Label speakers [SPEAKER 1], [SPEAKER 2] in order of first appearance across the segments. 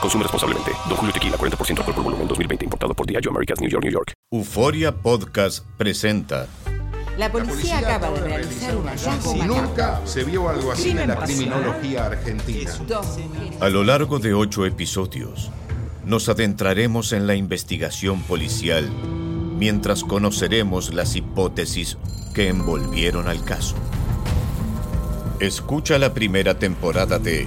[SPEAKER 1] Consume responsablemente. Don Julio Tequila, 40% alcohol por volumen, 2020. Importado por Diageo Americas, New York, New York.
[SPEAKER 2] Euforia Podcast presenta
[SPEAKER 3] La policía acaba de realizar un hallazgo
[SPEAKER 4] Si nunca se vio algo así en la criminología argentina.
[SPEAKER 2] A lo largo de ocho episodios, nos adentraremos en la investigación policial mientras conoceremos las hipótesis que envolvieron al caso. Escucha la primera temporada de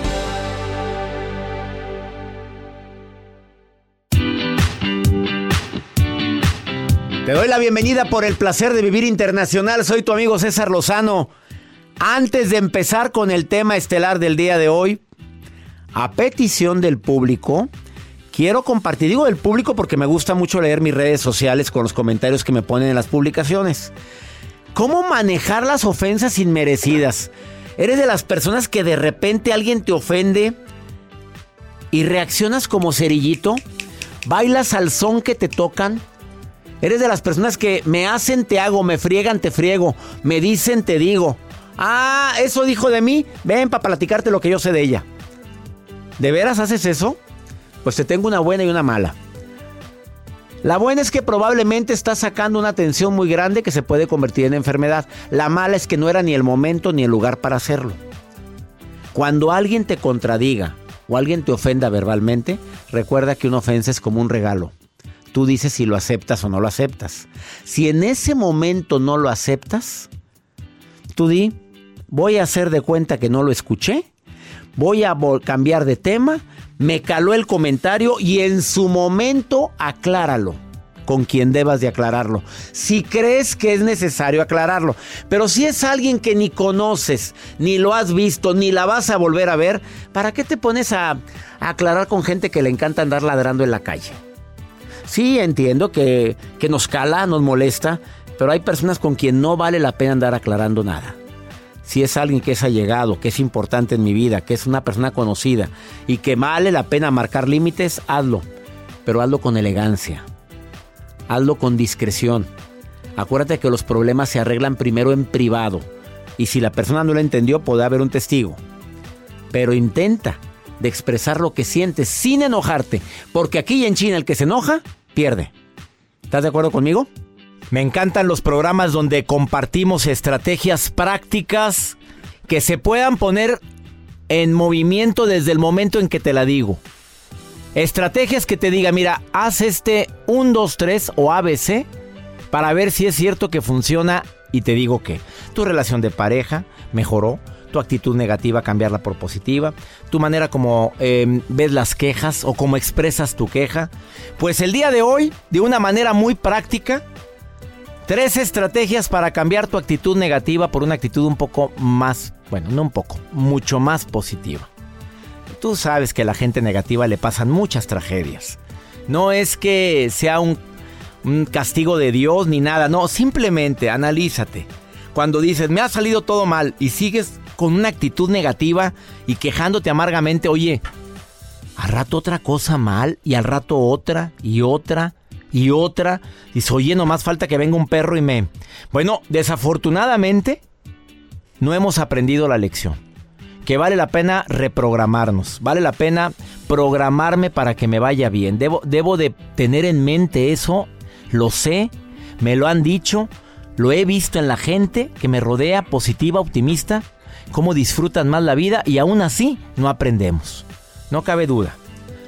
[SPEAKER 5] Te doy la bienvenida por el placer de vivir internacional. Soy tu amigo César Lozano. Antes de empezar con el tema estelar del día de hoy, a petición del público, quiero compartir, digo del público porque me gusta mucho leer mis redes sociales con los comentarios que me ponen en las publicaciones. ¿Cómo manejar las ofensas inmerecidas? ¿Eres de las personas que de repente alguien te ofende y reaccionas como cerillito? ¿Bailas al son que te tocan? Eres de las personas que me hacen, te hago, me friegan, te friego, me dicen, te digo. Ah, eso dijo de mí. Ven para platicarte lo que yo sé de ella. ¿De veras haces eso? Pues te tengo una buena y una mala. La buena es que probablemente estás sacando una tensión muy grande que se puede convertir en enfermedad. La mala es que no era ni el momento ni el lugar para hacerlo. Cuando alguien te contradiga o alguien te ofenda verbalmente, recuerda que una ofensa es como un regalo. Tú dices si lo aceptas o no lo aceptas. Si en ese momento no lo aceptas, tú di, voy a hacer de cuenta que no lo escuché, voy a cambiar de tema, me caló el comentario y en su momento acláralo con quien debas de aclararlo. Si crees que es necesario aclararlo. Pero si es alguien que ni conoces, ni lo has visto, ni la vas a volver a ver, ¿para qué te pones a, a aclarar con gente que le encanta andar ladrando en la calle? Sí, entiendo que, que nos cala, nos molesta, pero hay personas con quien no vale la pena andar aclarando nada. Si es alguien que es allegado, que es importante en mi vida, que es una persona conocida y que vale la pena marcar límites, hazlo. Pero hazlo con elegancia. Hazlo con discreción. Acuérdate que los problemas se arreglan primero en privado. Y si la persona no lo entendió, puede haber un testigo. Pero intenta de expresar lo que sientes sin enojarte. Porque aquí en China el que se enoja, pierde. ¿Estás de acuerdo conmigo? Me encantan los programas donde compartimos estrategias prácticas que se puedan poner en movimiento desde el momento en que te la digo. Estrategias que te diga, mira, haz este 1, 2, 3 o ABC para ver si es cierto que funciona y te digo que tu relación de pareja mejoró, tu actitud negativa cambiarla por positiva, tu manera como eh, ves las quejas o cómo expresas tu queja. Pues el día de hoy, de una manera muy práctica, tres estrategias para cambiar tu actitud negativa por una actitud un poco más, bueno, no un poco, mucho más positiva. Tú sabes que a la gente negativa le pasan muchas tragedias. No es que sea un, un castigo de Dios ni nada, no, simplemente analízate. Cuando dices, me ha salido todo mal y sigues con una actitud negativa y quejándote amargamente, oye, al rato otra cosa mal y al rato otra y otra y otra. Dice, oye, nomás falta que venga un perro y me... Bueno, desafortunadamente no hemos aprendido la lección. Que vale la pena reprogramarnos, vale la pena programarme para que me vaya bien. Debo, debo de tener en mente eso, lo sé, me lo han dicho, lo he visto en la gente que me rodea, positiva, optimista, cómo disfrutan más la vida y aún así no aprendemos. No cabe duda.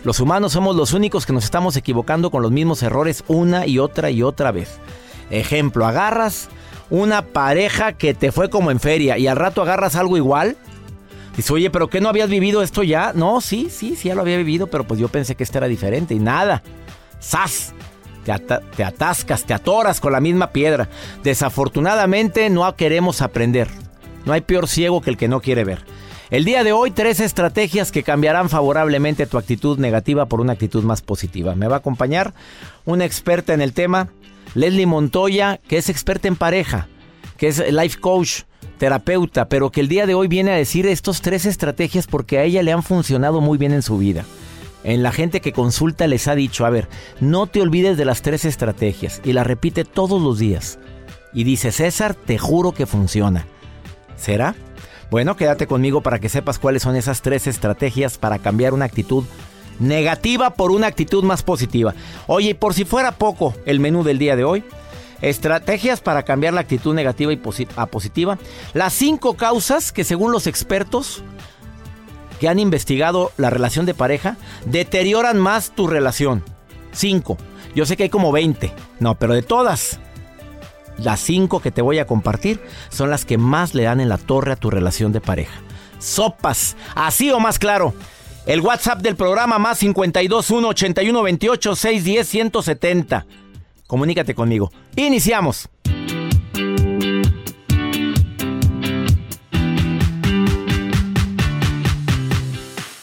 [SPEAKER 5] Los humanos somos los únicos que nos estamos equivocando con los mismos errores una y otra y otra vez. Ejemplo, agarras una pareja que te fue como en feria y al rato agarras algo igual. Dices, oye, pero ¿qué no habías vivido esto ya? No, sí, sí, sí, ya lo había vivido, pero pues yo pensé que esto era diferente y nada. ¡Sas! Te, te atascas, te atoras con la misma piedra. Desafortunadamente no queremos aprender. No hay peor ciego que el que no quiere ver. El día de hoy, tres estrategias que cambiarán favorablemente tu actitud negativa por una actitud más positiva. Me va a acompañar una experta en el tema, Leslie Montoya, que es experta en pareja, que es life coach, terapeuta, pero que el día de hoy viene a decir estos tres estrategias porque a ella le han funcionado muy bien en su vida. En la gente que consulta les ha dicho, a ver, no te olvides de las tres estrategias y la repite todos los días. Y dice, César, te juro que funciona. ¿Será? Bueno, quédate conmigo para que sepas cuáles son esas tres estrategias para cambiar una actitud negativa por una actitud más positiva. Oye, por si fuera poco el menú del día de hoy, estrategias para cambiar la actitud negativa y a positiva. Las cinco causas que según los expertos que han investigado la relación de pareja deterioran más tu relación. Cinco. Yo sé que hay como 20. No, pero de todas las cinco que te voy a compartir son las que más le dan en la torre a tu relación de pareja. Sopas, así o más claro. El WhatsApp del programa más 521 81 28 610 170. Comunícate conmigo. Iniciamos.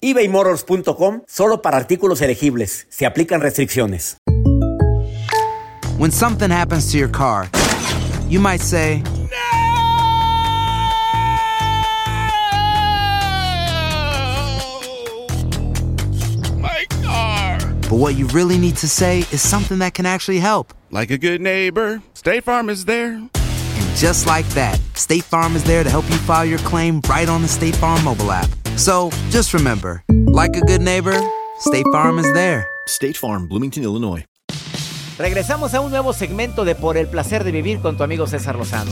[SPEAKER 5] ebaymotors.com solo para artículos elegibles. Se aplican restricciones.
[SPEAKER 6] When something happens to your car, you might say,
[SPEAKER 7] My car.
[SPEAKER 6] But what you really need to say is something that can actually help.
[SPEAKER 7] Like a good neighbor, State Farm is there.
[SPEAKER 6] Just like that, State Farm is there to help you file your claim right on the State Farm mobile app. So just remember, like a good neighbor, State Farm is there.
[SPEAKER 8] State Farm, Bloomington, Illinois.
[SPEAKER 5] Regresamos a un nuevo segmento de Por el placer de vivir con tu amigo César Lozano.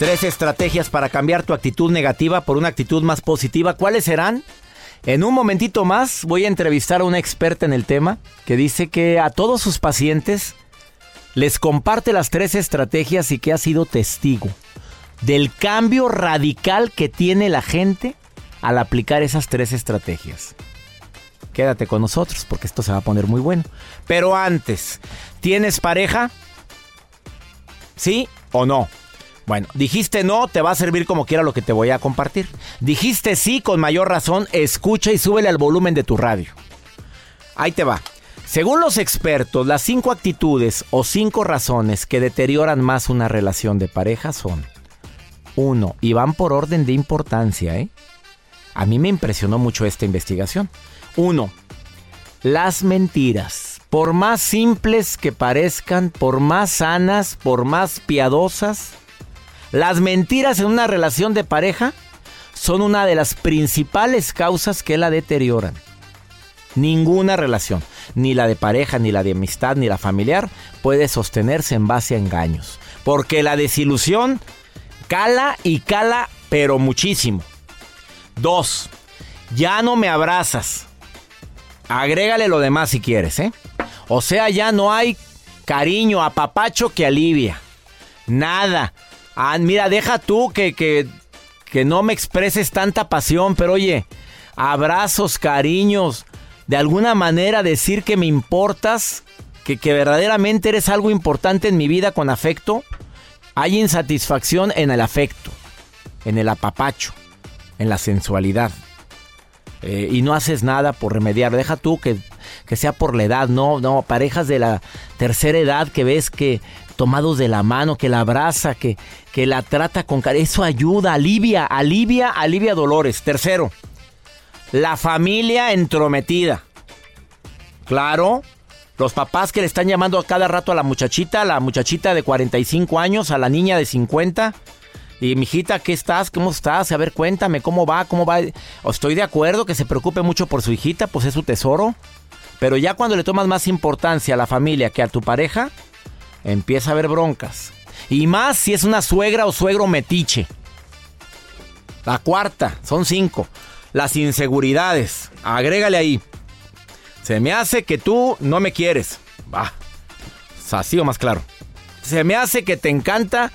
[SPEAKER 5] Tres estrategias para cambiar tu actitud negativa por una actitud más positiva. ¿Cuáles serán? En un momentito más voy a entrevistar a una experta en el tema que dice que a todos sus pacientes les comparte las tres estrategias y que ha sido testigo del cambio radical que tiene la gente al aplicar esas tres estrategias. Quédate con nosotros porque esto se va a poner muy bueno. Pero antes, ¿tienes pareja? ¿Sí o no? Bueno, dijiste no, te va a servir como quiera lo que te voy a compartir. Dijiste sí, con mayor razón, escucha y súbele al volumen de tu radio. Ahí te va. Según los expertos, las cinco actitudes o cinco razones que deterioran más una relación de pareja son, uno, y van por orden de importancia, ¿eh? A mí me impresionó mucho esta investigación. Uno, las mentiras. Por más simples que parezcan, por más sanas, por más piadosas, las mentiras en una relación de pareja son una de las principales causas que la deterioran. Ninguna relación, ni la de pareja, ni la de amistad, ni la familiar, puede sostenerse en base a engaños. Porque la desilusión cala y cala, pero muchísimo. Dos, ya no me abrazas. Agrégale lo demás si quieres, ¿eh? O sea, ya no hay cariño, apapacho que alivia. Nada. Ah, mira, deja tú que, que, que no me expreses tanta pasión, pero oye, abrazos, cariños, de alguna manera decir que me importas, que, que verdaderamente eres algo importante en mi vida con afecto. Hay insatisfacción en el afecto, en el apapacho, en la sensualidad. Eh, y no haces nada por remediar. Deja tú que, que sea por la edad, no, no, parejas de la tercera edad que ves que tomados de la mano, que la abraza, que, que la trata con cariño. Eso ayuda, alivia, alivia, alivia dolores. Tercero, la familia entrometida. Claro, los papás que le están llamando a cada rato a la muchachita, la muchachita de 45 años, a la niña de 50. Y mijita, ¿qué estás? ¿Cómo estás? A ver, cuéntame, ¿cómo va? ¿Cómo va? Estoy de acuerdo que se preocupe mucho por su hijita, pues es su tesoro. Pero ya cuando le tomas más importancia a la familia que a tu pareja, empieza a haber broncas. Y más si es una suegra o suegro metiche. La cuarta, son cinco. Las inseguridades. Agrégale ahí. Se me hace que tú no me quieres. Va. Así o más claro. Se me hace que te encanta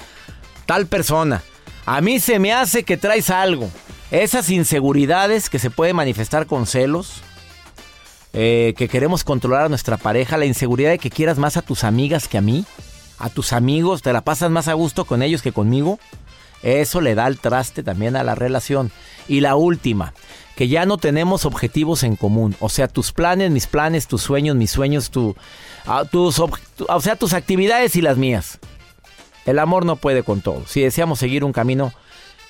[SPEAKER 5] tal persona. A mí se me hace que traes algo. Esas inseguridades que se pueden manifestar con celos, eh, que queremos controlar a nuestra pareja, la inseguridad de que quieras más a tus amigas que a mí, a tus amigos, te la pasas más a gusto con ellos que conmigo. Eso le da el traste también a la relación. Y la última, que ya no tenemos objetivos en común. O sea, tus planes, mis planes, tus sueños, mis sueños, tu, ah, tus, o sea, tus actividades y las mías. El amor no puede con todo. Si deseamos seguir un camino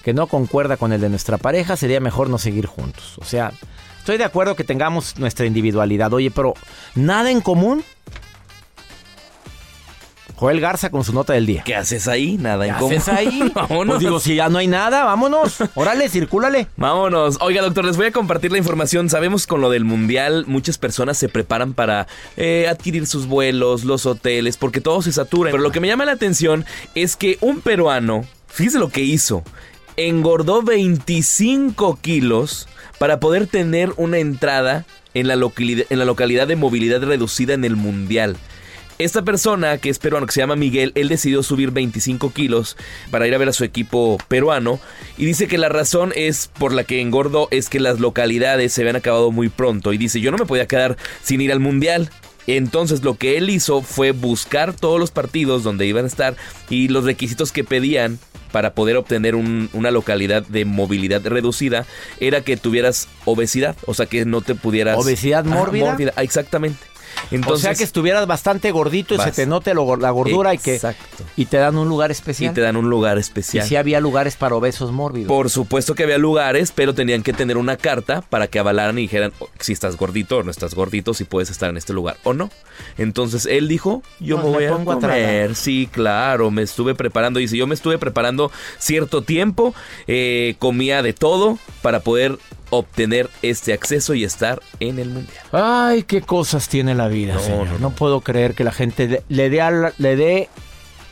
[SPEAKER 5] que no concuerda con el de nuestra pareja, sería mejor no seguir juntos. O sea, estoy de acuerdo que tengamos nuestra individualidad. Oye, pero nada en común. Joel Garza con su nota del día.
[SPEAKER 9] ¿Qué haces ahí? Nada
[SPEAKER 5] ¿Qué
[SPEAKER 9] en común.
[SPEAKER 5] haces ahí?
[SPEAKER 9] Vámonos.
[SPEAKER 5] Pues digo, si ya no hay nada, vámonos. Órale, circúlale.
[SPEAKER 9] Vámonos. Oiga, doctor, les voy a compartir la información. Sabemos con lo del mundial, muchas personas se preparan para eh, adquirir sus vuelos, los hoteles, porque todo se satura. Pero lo que me llama la atención es que un peruano, fíjese lo que hizo, engordó 25 kilos para poder tener una entrada en la localidad, de movilidad reducida en el mundial. Esta persona, que es peruano, que se llama Miguel, él decidió subir 25 kilos para ir a ver a su equipo peruano. Y dice que la razón es por la que engordó es que las localidades se habían acabado muy pronto. Y dice, yo no me podía quedar sin ir al mundial. Entonces lo que él hizo fue buscar todos los partidos donde iban a estar y los requisitos que pedían para poder obtener un- una localidad de movilidad reducida era que tuvieras obesidad, o sea que no te pudieras...
[SPEAKER 5] ¿Obesidad
[SPEAKER 9] Ah,
[SPEAKER 5] mórbida?
[SPEAKER 9] ah, exactamente.
[SPEAKER 5] o
[SPEAKER 9] Entonces,
[SPEAKER 5] sea que estuvieras bastante gordito y se te note lo- la gordura y que
[SPEAKER 9] Exacto.
[SPEAKER 5] y te dan un lugar
[SPEAKER 9] y
[SPEAKER 5] especial.
[SPEAKER 9] te dan un lugar
[SPEAKER 5] Y
[SPEAKER 9] especial.
[SPEAKER 5] si había lugares para obesos mórbidos.
[SPEAKER 9] Por supuesto que había lugares, pero tenían que tener una carta para que avalaran y dijeran oh, si estás gordito o no estás gordito, si puedes estar en este lugar o no. Entonces él dijo, yo me voy a comer. sí, claro, me estuve preparando. Dice, yo me estuve preparando cierto tiempo, eh, comía de todo para poder obtener este acceso y estar en el mundial.
[SPEAKER 5] Ay, qué cosas tiene la vida,
[SPEAKER 9] No,
[SPEAKER 5] señor.
[SPEAKER 9] no,
[SPEAKER 5] No,
[SPEAKER 9] no.
[SPEAKER 5] puedo creer que la gente le- le dé le dé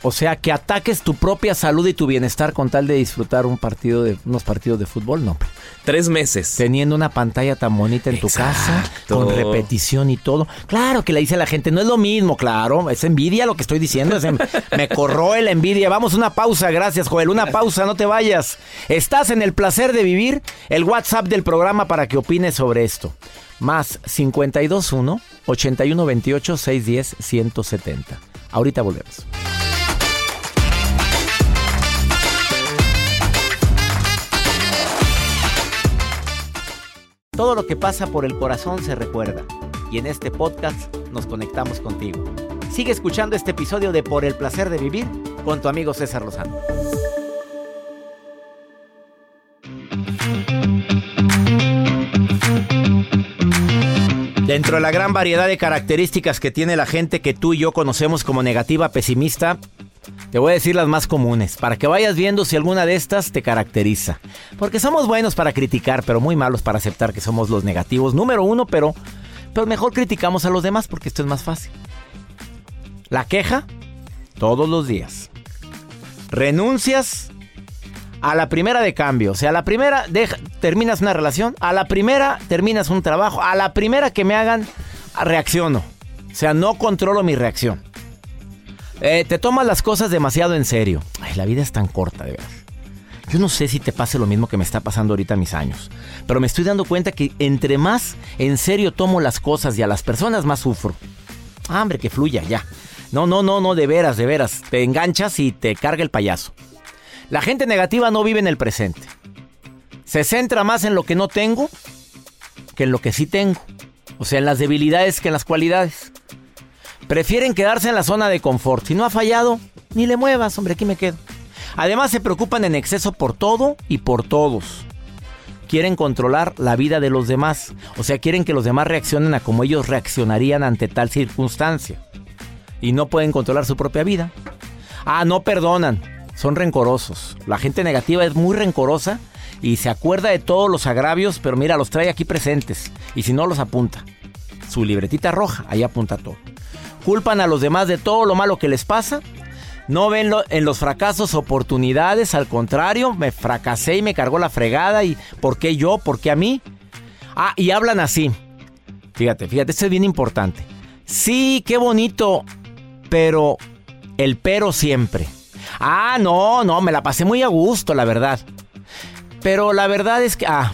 [SPEAKER 5] o sea, que ataques tu propia salud y tu bienestar con tal de disfrutar un partido de unos partidos de fútbol, no.
[SPEAKER 9] Tres meses.
[SPEAKER 5] Teniendo una pantalla tan bonita en tu casa, con repetición y todo. Claro que le dice a la gente, no es lo mismo, claro. Es envidia lo que estoy diciendo. es en- me corroe la envidia. Vamos, una pausa. Gracias, Joel. Una pausa, no te vayas. Estás en el placer de vivir. El WhatsApp del programa para que opines sobre esto. Más 521 8128 610 170. Ahorita volvemos. Todo lo que pasa por el corazón se recuerda. Y en este podcast nos conectamos contigo. Sigue escuchando este episodio de Por el placer de vivir con tu amigo César Lozano. Dentro de la gran variedad de características que tiene la gente que tú y yo conocemos como negativa, pesimista, te voy a decir las más comunes, para que vayas viendo si alguna de estas te caracteriza. Porque somos buenos para criticar, pero muy malos para aceptar que somos los negativos. Número uno, pero, pero mejor criticamos a los demás porque esto es más fácil. La queja, todos los días. Renuncias a la primera de cambio. O sea, a la primera deja- terminas una relación, a la primera terminas un trabajo, a la primera que me hagan, reacciono. O sea, no controlo mi reacción. Eh, te tomas las cosas demasiado en serio. Ay, la vida es tan corta, de verdad. Yo no sé si te pase lo mismo que me está pasando ahorita a mis años, pero me estoy dando cuenta que entre más en serio tomo las cosas y a las personas más sufro. Ah, hombre, que fluya, ya. No, no, no, no, de veras, de veras. Te enganchas y te carga el payaso. La gente negativa no vive en el presente. Se centra más en lo que no tengo que en lo que sí tengo. O sea, en las debilidades que en las cualidades. Prefieren quedarse en la zona de confort. Si no ha fallado, ni le muevas, hombre, aquí me quedo. Además se preocupan en exceso por todo y por todos. Quieren controlar la vida de los demás. O sea, quieren que los demás reaccionen a como ellos reaccionarían ante tal circunstancia. Y no pueden controlar su propia vida. Ah, no perdonan. Son rencorosos. La gente negativa es muy rencorosa y se acuerda de todos los agravios, pero mira, los trae aquí presentes. Y si no, los apunta. Su libretita roja, ahí apunta todo. Culpan a los demás de todo lo malo que les pasa no ven en los fracasos oportunidades, al contrario, me fracasé y me cargó la fregada y ¿por qué yo? ¿Por qué a mí? Ah, y hablan así. Fíjate, fíjate, esto es bien importante. Sí, qué bonito, pero el pero siempre. Ah, no, no, me la pasé muy a gusto, la verdad. Pero la verdad es que, ah,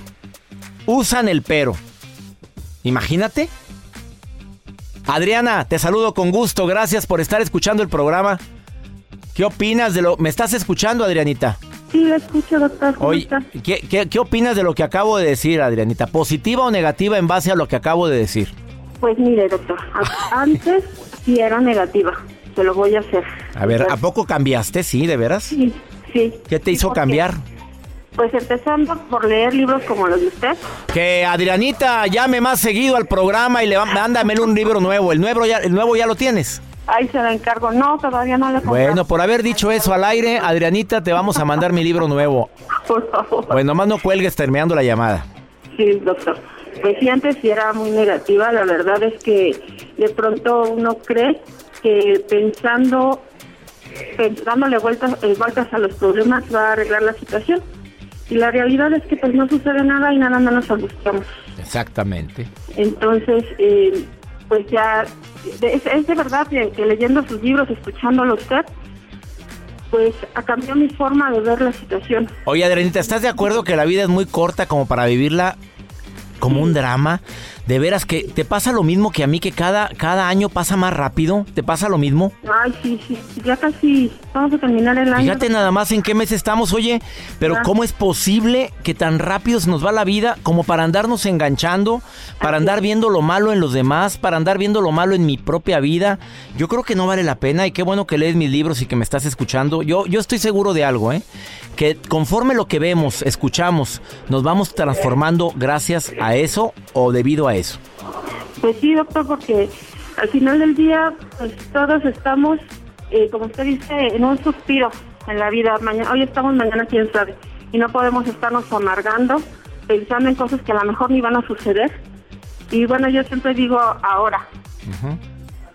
[SPEAKER 5] usan el pero. Imagínate. Adriana, te saludo con gusto. Gracias por estar escuchando el programa. ¿Qué opinas de lo... ¿Me estás escuchando, Adrianita?
[SPEAKER 10] Sí, lo escucho, doctor.
[SPEAKER 5] Oye, ¿qué, qué, opinas de lo que acabo de decir, Adrianita? ¿Positiva o negativa en base a lo que acabo de decir?
[SPEAKER 10] Pues mire, doctor, antes sí era negativa. Se lo voy a hacer.
[SPEAKER 5] A ver, ¿a poco cambiaste? Sí, ¿de veras?
[SPEAKER 10] Sí, sí.
[SPEAKER 5] ¿Qué te hizo cambiar?
[SPEAKER 10] Pues empezando por leer libros como los de usted.
[SPEAKER 5] Que Adrianita llame más seguido al programa y le mándame un libro nuevo. ¿El nuevo ya, el nuevo ya lo tienes?
[SPEAKER 10] Ahí se la encargo. No, todavía no le
[SPEAKER 5] Bueno, por haber dicho eso al aire, Adrianita, te vamos a mandar mi libro nuevo.
[SPEAKER 10] Por favor.
[SPEAKER 5] Bueno, nomás no cuelgues terminando la llamada.
[SPEAKER 10] Sí, doctor. Pues sí, antes sí era muy negativa. La verdad es que de pronto uno cree que pensando, dándole vueltas, eh, vueltas a los problemas va a arreglar la situación. Y la realidad es que pues no sucede nada y nada más nos angustiamos.
[SPEAKER 5] Exactamente.
[SPEAKER 10] Entonces, eh, pues ya es, de verdad que, leyendo sus libros, escuchándolo usted, pues cambiado mi forma de ver la situación.
[SPEAKER 5] Oye, Adrenita, ¿estás de acuerdo que la vida es muy corta como para vivirla como un drama? De veras que te pasa lo mismo que a mí, que cada, cada año pasa más rápido. ¿Te pasa lo mismo?
[SPEAKER 10] Ay, sí, sí. Ya casi vamos a terminar el año.
[SPEAKER 5] Fíjate nada más en qué mes estamos, oye. Pero ¿cómo es posible que tan rápido se nos va la vida como para andarnos enganchando, para andar viendo lo malo en los demás, para andar viendo lo malo en mi propia vida? Yo creo que no vale la pena y qué bueno que lees mis libros y que me estás escuchando. Yo, yo estoy seguro de algo, ¿eh? Que conforme lo que vemos, escuchamos, nos vamos transformando gracias a eso o debido a eso?
[SPEAKER 10] Pues sí, doctor, porque al final del día, pues todos estamos, eh, como usted dice, en un suspiro en la vida. Mañana, hoy estamos, mañana quién sabe. Y no podemos estarnos amargando, pensando en cosas que a lo mejor ni van a suceder. Y bueno, yo siempre digo ahora,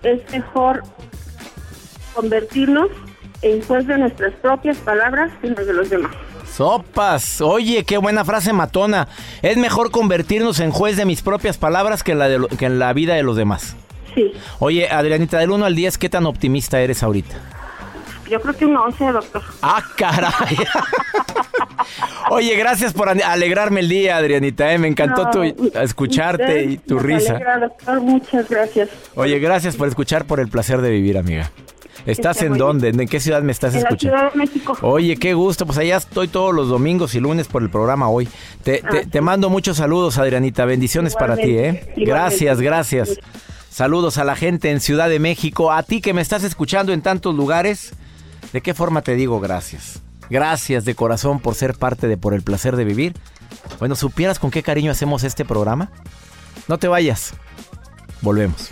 [SPEAKER 10] es mejor convertirnos en juez de nuestras propias palabras que las de los demás.
[SPEAKER 5] Sopas. Oye, qué buena frase matona. Es mejor convertirnos en juez de mis propias palabras que, la de que en la vida de los demás.
[SPEAKER 10] Sí.
[SPEAKER 5] Oye, Adrianita, del 1 al 10, ¿qué tan optimista eres ahorita?
[SPEAKER 10] Yo creo que un 11, doctor.
[SPEAKER 5] ¡Ah, caray! Oye, gracias por alegrarme el día, Adrianita. ¿eh? Me encantó tu, escucharte y tu risa.
[SPEAKER 10] Alegra, doctor. Muchas gracias.
[SPEAKER 5] Oye, gracias por escuchar, por el placer de vivir, amiga. ¿Estás en dónde? ¿En qué ciudad me estás
[SPEAKER 10] en
[SPEAKER 5] escuchando?
[SPEAKER 10] La ciudad de México.
[SPEAKER 5] Oye, qué gusto. Pues allá estoy todos los domingos y lunes por el programa hoy. Te, te, mando muchos saludos, Adrianita. Bendiciones para ti, ¿eh? Gracias, gracias. Saludos a la gente en Ciudad de México. A ti que me estás escuchando en tantos lugares. ¿De qué forma te digo gracias? Gracias de corazón por ser parte de Por el Placer de Vivir. Bueno, ¿supieras con qué cariño hacemos este programa? No te vayas. Volvemos.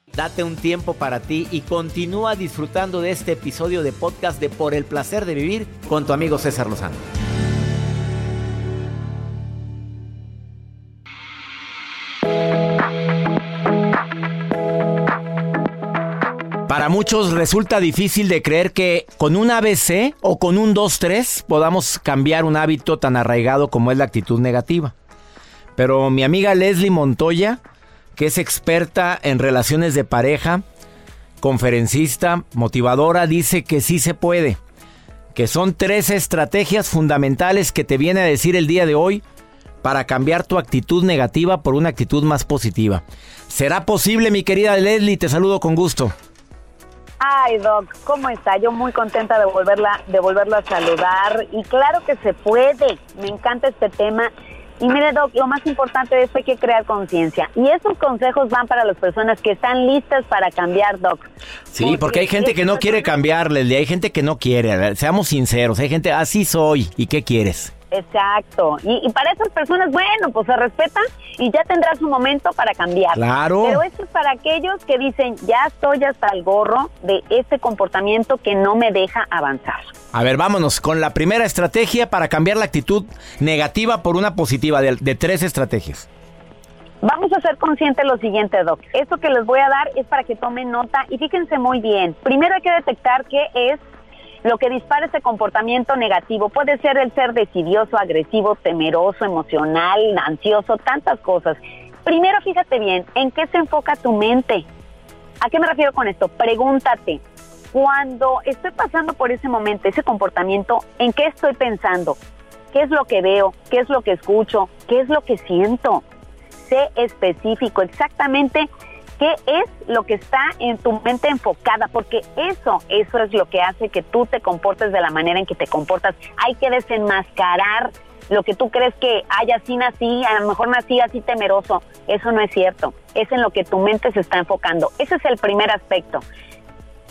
[SPEAKER 5] Date un tiempo para ti y continúa disfrutando de este episodio de podcast de Por el Placer de Vivir con tu amigo César Lozano. Para muchos resulta difícil de creer que con un ABC o con un 2-3 podamos cambiar un hábito tan arraigado como es la actitud negativa. Pero mi amiga Leslie Montoya, que es experta en relaciones de pareja, conferencista, motivadora, dice que sí se puede. Que son tres estrategias fundamentales que te viene a decir el día de hoy para cambiar tu actitud negativa por una actitud más positiva. ¿Será posible, mi querida Leslie? Te saludo con gusto.
[SPEAKER 11] Ay, Doc, ¿cómo está? Yo muy contenta de volverla, de a saludar. Y claro que se puede. Me encanta este tema. Y mire, Doc, lo más importante es que hay que crear conciencia. Y esos consejos van para las personas que están listas para cambiar, Doc.
[SPEAKER 5] Sí, porque hay gente que no quiere cambiar, Leslie. Hay gente que no quiere. Seamos sinceros. Hay gente, así soy. ¿Y qué quieres?
[SPEAKER 11] Exacto. Y, y para esas personas, bueno, pues se respetan y ya tendrá su momento para cambiar.
[SPEAKER 5] Claro.
[SPEAKER 11] Pero eso es para aquellos que dicen, ya estoy hasta el gorro de ese comportamiento que no me deja avanzar.
[SPEAKER 5] A ver, vámonos con la primera estrategia para cambiar la actitud negativa por una positiva de, de tres estrategias.
[SPEAKER 11] Vamos a ser conscientes de lo siguiente, Doc. Esto que les voy a dar es para que tomen nota y fíjense muy bien. Primero hay que detectar qué es lo que dispara ese comportamiento negativo. Puede ser el ser decidioso, agresivo, temeroso, emocional, ansioso, tantas cosas. Primero fíjate bien, ¿en qué se enfoca tu mente? ¿A qué me refiero con esto? Pregúntate, cuando estoy pasando por ese momento, ese comportamiento, ¿en qué estoy pensando? ¿Qué es lo que veo? ¿Qué es lo que escucho? ¿Qué es lo que siento? Sé específico, exactamente qué es lo que está en tu mente enfocada, porque eso, eso es lo que hace que tú te comportes de la manera en que te comportas. Hay que desenmascarar lo que tú crees que, ay, así nací, a lo mejor nací así temeroso. Eso no es cierto. Es en lo que tu mente se está enfocando. Ese es el primer aspecto.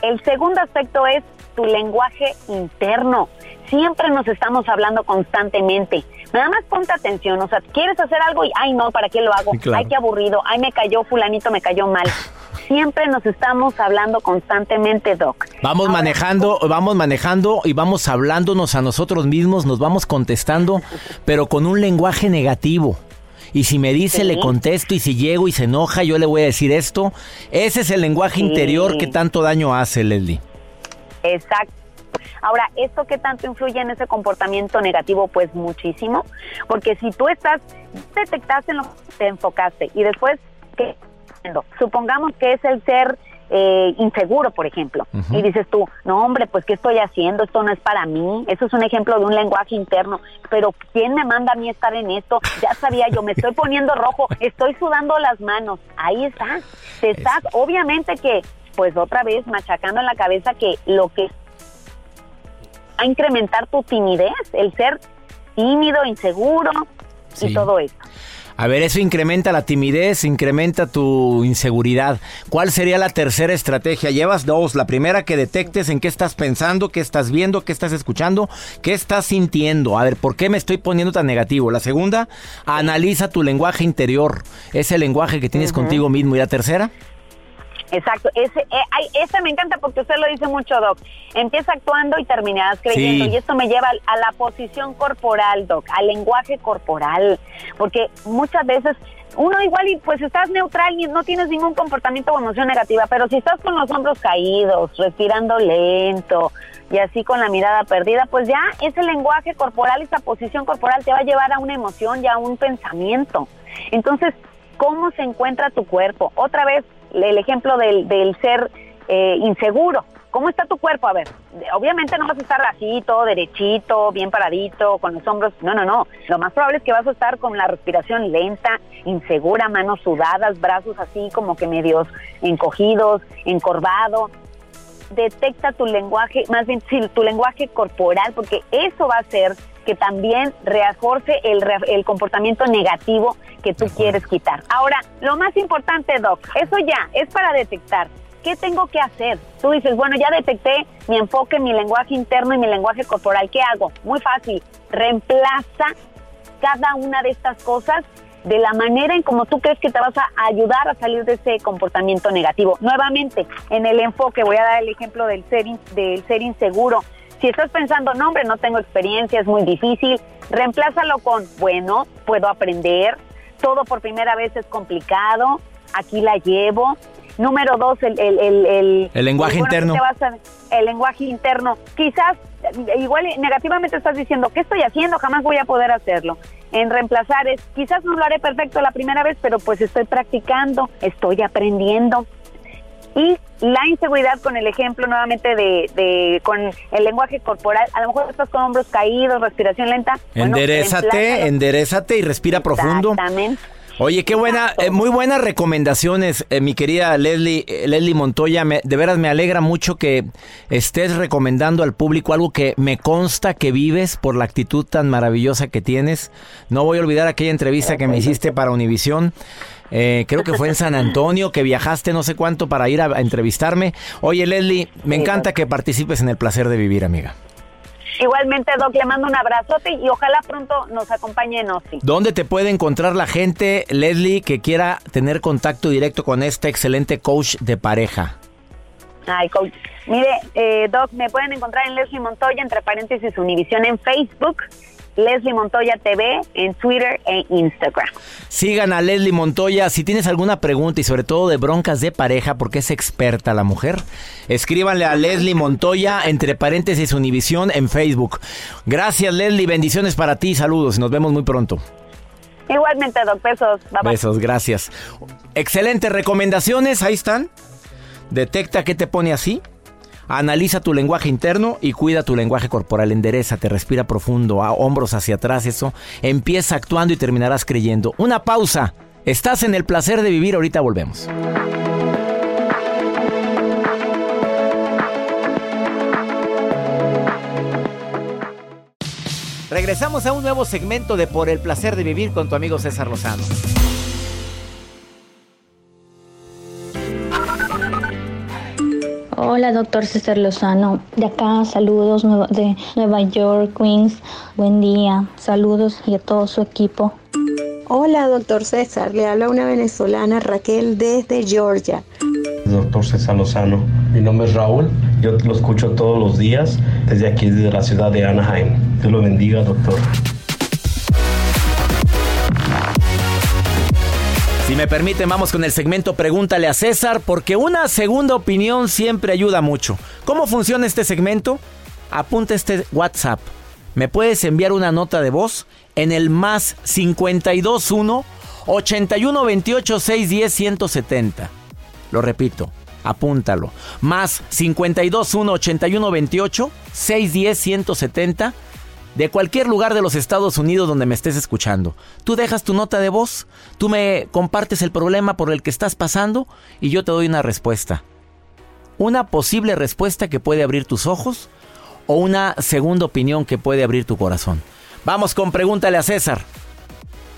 [SPEAKER 11] El segundo aspecto es tu lenguaje interno. Siempre nos estamos hablando constantemente. Nada más ponte atención, o sea, quieres hacer algo y, ay no, ¿para qué lo hago?
[SPEAKER 5] Claro.
[SPEAKER 11] Ay, qué aburrido, ay, me cayó fulanito, me cayó mal. Siempre nos estamos hablando constantemente, Doc.
[SPEAKER 5] Vamos manejando, vamos manejando y vamos hablándonos a nosotros mismos, nos vamos contestando, pero con un lenguaje negativo. Y si me dice,
[SPEAKER 11] Sí.
[SPEAKER 5] le contesto, y si llego y se enoja, yo le voy a decir esto. Ese es el lenguaje
[SPEAKER 11] Sí.
[SPEAKER 5] interior que tanto daño hace, Leslie.
[SPEAKER 11] Exacto. Ahora, ¿esto qué tanto influye en ese comportamiento negativo? Pues muchísimo, porque si tú estás, detectaste en lo que te enfocaste y después, ¿qué? Supongamos que es el ser eh, inseguro, por ejemplo, y dices tú, no hombre, pues ¿qué estoy haciendo? Esto no es para mí. Eso es un ejemplo de un lenguaje interno, pero ¿quién me manda a mí estar en esto? Ya sabía yo, me estoy poniendo rojo, estoy sudando las manos. Ahí estás. Te estás, obviamente que, pues otra vez, machacando en la cabeza que lo que a incrementar tu timidez, el ser tímido, inseguro
[SPEAKER 5] Sí.
[SPEAKER 11] y todo eso.
[SPEAKER 5] A ver, eso incrementa la timidez, incrementa tu inseguridad. ¿Cuál sería la tercera estrategia? Llevas dos. La primera que detectes en qué estás pensando, qué estás viendo, qué estás escuchando, qué estás sintiendo. A ver, ¿por qué me estoy poniendo tan negativo? La segunda, analiza tu lenguaje interior, ese lenguaje que tienes contigo mismo. ¿Y la tercera?
[SPEAKER 11] Exacto, ese, eh, ese me encanta porque usted lo dice mucho, Doc. Empieza actuando y terminarás creyendo.
[SPEAKER 5] Sí.
[SPEAKER 11] Y esto me lleva al- a la posición corporal, Doc, al lenguaje corporal. Porque muchas veces uno igual y pues estás neutral y no tienes ningún comportamiento o emoción negativa, pero si estás con los hombros caídos, respirando lento y así con la mirada perdida, pues ya ese lenguaje corporal, esa posición corporal te va a llevar a una emoción y a un pensamiento. Entonces, ¿cómo se encuentra tu cuerpo? Otra vez, el ejemplo del, del ser eh, inseguro. ¿Cómo está tu cuerpo? A ver, obviamente no vas a estar así, derechito, bien paradito, con los hombros. No, no, no. Lo más probable es que vas a estar con la respiración lenta, insegura, manos sudadas, brazos así como que medios encogidos, encorvado. Detecta tu lenguaje, más bien tu lenguaje corporal, porque eso va a hacer que también reforce el, el comportamiento negativo que tú quieres quitar. Ahora, lo más importante, Doc, eso ya es para detectar. ¿Qué tengo que hacer? Tú dices, bueno, ya detecté mi enfoque, mi lenguaje interno y mi lenguaje corporal. ¿Qué hago? Muy fácil. Reemplaza cada una de estas cosas de la manera en como tú crees que te vas a ayudar a salir de ese comportamiento negativo. Nuevamente, en el enfoque, voy a dar el ejemplo del ser, in- del ser inseguro. Si estás pensando, no, hombre, no tengo experiencia, es muy difícil, reemplázalo con, bueno, puedo aprender, todo por primera vez es complicado, aquí la llevo. Número dos, el, el, el, el,
[SPEAKER 5] El lenguaje
[SPEAKER 11] bueno,
[SPEAKER 5] interno.
[SPEAKER 11] a- el lenguaje interno. Quizás, igual negativamente estás diciendo, ¿qué estoy haciendo? Jamás voy a poder hacerlo. En reemplazar es, quizás no lo haré perfecto la primera vez, pero pues estoy practicando, estoy aprendiendo. Y la inseguridad con el ejemplo nuevamente de, de con el lenguaje corporal, a lo mejor estás con hombros caídos, respiración lenta. bueno,
[SPEAKER 5] Enderezate,
[SPEAKER 11] reemplázalo.
[SPEAKER 5] enderezate y respira profundo.
[SPEAKER 11] Exactamente.
[SPEAKER 5] Oye, qué buena, eh, muy buenas recomendaciones, eh, mi querida Leslie, eh, Leslie Montoya. Me- de veras me alegra mucho que estés recomendando al público algo que me consta que vives por la actitud tan maravillosa que tienes. No voy a olvidar aquella entrevista que me hiciste para Univisión. Eh, creo que fue en San Antonio, que viajaste no sé cuánto para ir a, a entrevistarme. Oye, Leslie, me encanta que participes en el placer de vivir, amiga.
[SPEAKER 11] Igualmente, Doc, le mando un abrazote y ojalá pronto nos acompañe en OSI.
[SPEAKER 5] ¿Dónde te puede encontrar la gente, Leslie, que quiera tener contacto directo con este excelente coach de pareja?
[SPEAKER 11] Ay, coach. Mire, eh, Doc, me pueden encontrar en Leslie Montoya, entre paréntesis, Univisión en Facebook, Leslie Montoya TV en Twitter e Instagram.
[SPEAKER 5] Sigan a Leslie Montoya. Si tienes alguna pregunta y sobre todo de broncas de pareja, porque es experta la mujer, escríbanle a Leslie Montoya, entre paréntesis Univisión en Facebook. Gracias, Leslie. Bendiciones para ti. Saludos. Nos vemos muy pronto.
[SPEAKER 11] Igualmente, Doc, besos. Bye bye.
[SPEAKER 5] Besos, gracias. Excelentes recomendaciones. Ahí están. Detecta qué te pone así. Analiza tu lenguaje interno y cuida tu lenguaje corporal. Endereza, te respira profundo, a hombros hacia atrás, eso. Empieza actuando y terminarás creyendo. Una pausa. Estás en el placer de vivir, ahorita volvemos. Regresamos a un nuevo segmento de Por el placer de vivir con tu amigo César Lozano.
[SPEAKER 12] Hola, doctor César Lozano. De acá, saludos de Nueva York, Queens. Buen día. Saludos y a todo su equipo.
[SPEAKER 13] Hola, doctor César. Le habla una venezolana, Raquel, desde Georgia.
[SPEAKER 14] Doctor César Lozano. Mi nombre es Raúl. Yo lo escucho todos los días desde aquí, desde la ciudad de Anaheim. Dios lo bendiga, doctor.
[SPEAKER 5] Si me permiten, vamos con el segmento Pregúntale a César, porque una segunda opinión siempre ayuda mucho. ¿Cómo funciona este segmento? Apunta este WhatsApp. Me puedes enviar una nota de voz en el más 521 8128 610 170. Lo repito, apúntalo. Más 521 8128 610 170 de cualquier lugar de los Estados Unidos donde me estés escuchando. Tú dejas tu nota de voz, tú me compartes el problema por el que estás pasando y yo te doy una respuesta. Una posible respuesta que puede abrir tus ojos o una segunda opinión que puede abrir tu corazón. Vamos con pregúntale a César.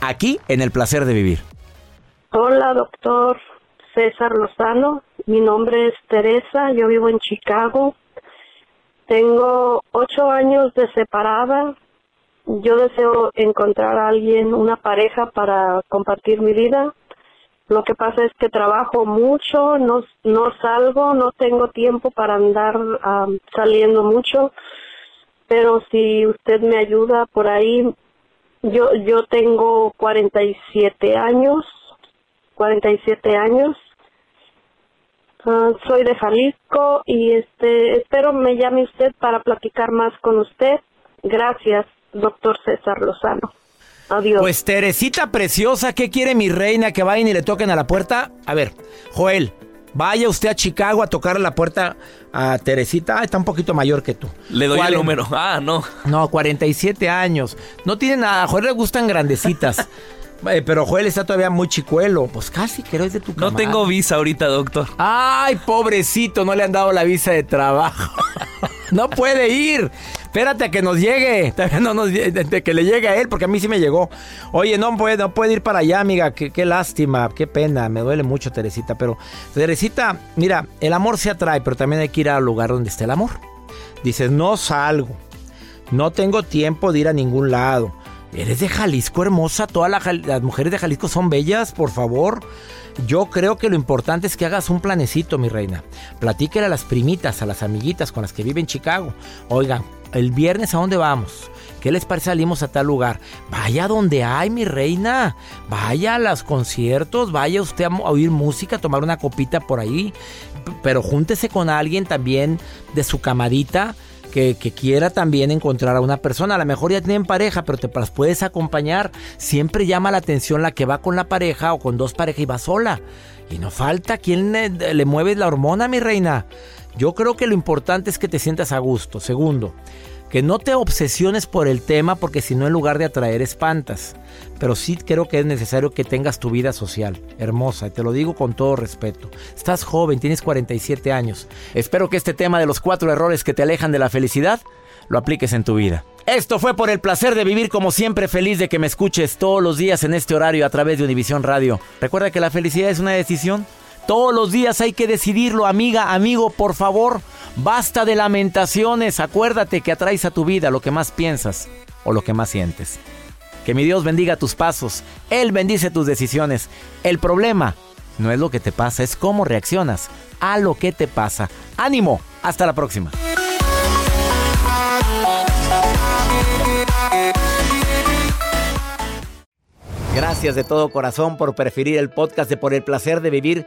[SPEAKER 5] Aquí en el placer de vivir.
[SPEAKER 15] Hola, doctor César Lozano. Mi nombre es Teresa. Yo vivo en Chicago. Tengo ocho años de separada. Yo deseo encontrar a alguien, una pareja para compartir mi vida. Lo que pasa es que trabajo mucho, no, no salgo, no tengo tiempo para andar saliendo mucho, pero si usted me ayuda por ahí, yo, yo tengo 47 años, 47 años, Ah, soy de Jalisco y este espero me llame usted para platicar más con usted. Gracias, doctor César Lozano. Adiós.
[SPEAKER 5] Pues Teresita preciosa, ¿qué quiere mi reina que vayan y le toquen a la puerta? A ver, Joel, vaya usted a Chicago a tocar la puerta a Teresita. Ah, está un poquito mayor que tú.
[SPEAKER 9] Le doy
[SPEAKER 5] ¿Cuál?
[SPEAKER 9] el número. Ah, no.
[SPEAKER 5] No, 47 años. No tiene nada. A Joel le gustan grandecitas. Eh, pero Joel está todavía muy chicuelo. Pues casi, creo es de tu
[SPEAKER 9] No
[SPEAKER 5] camada.
[SPEAKER 9] tengo visa ahorita, doctor.
[SPEAKER 5] Ay, pobrecito, no le han dado la visa de trabajo. no puede ir. Espérate a que nos llegue. No nos de que le llegue a él, porque a mí sí me llegó. Oye, no puede, no puede ir para allá, amiga. Qué, qué lástima, qué pena. Me duele mucho, Teresita. Pero, Teresita, mira, el amor se atrae, pero también hay que ir al lugar donde esté el amor. Dices, no salgo. No tengo tiempo de ir a ningún lado. Eres de Jalisco, hermosa. Todas las mujeres de Jalisco son bellas, por favor. Yo creo que lo importante es que hagas un planecito, mi reina. Platíquele a las primitas, a las amiguitas con las que vive en Chicago. Oigan, el viernes a dónde vamos? ¿Qué les parece salimos a tal lugar? Vaya donde hay, mi reina. Vaya a los conciertos, vaya usted a oír música, a tomar una copita por ahí. Pero júntese con alguien también de su camadita que, quiera también encontrar a una persona. A lo mejor ya tienen pareja, pero te las puedes acompañar. Siempre llama la atención la que va con la pareja o con dos parejas y va sola. Y no falta quien le mueve la hormona, mi reina. Yo creo que lo importante es que te sientas a gusto. Segundo, que no te obsesiones por el tema porque si no en lugar de atraer espantas. Pero sí creo que es necesario que tengas tu vida social, hermosa, y te lo digo con todo respeto. Estás joven, tienes 47 años. Espero que este tema de los cuatro errores que te alejan de la felicidad lo apliques en tu vida. Esto fue por el placer de vivir como siempre feliz de que me escuches todos los días en este horario a través de Univisión Radio. Recuerda que la felicidad es una decisión. Todos los días hay que decidirlo, amiga, amigo, por favor. Basta de lamentaciones. Acuérdate que atraes a tu vida lo que más piensas o lo que más sientes. Que mi Dios bendiga tus pasos. Él bendice tus decisiones. El problema no es lo que te pasa, es cómo reaccionas a lo que te pasa. Ánimo. Hasta la próxima. Gracias de todo corazón por preferir el podcast de Por el placer de vivir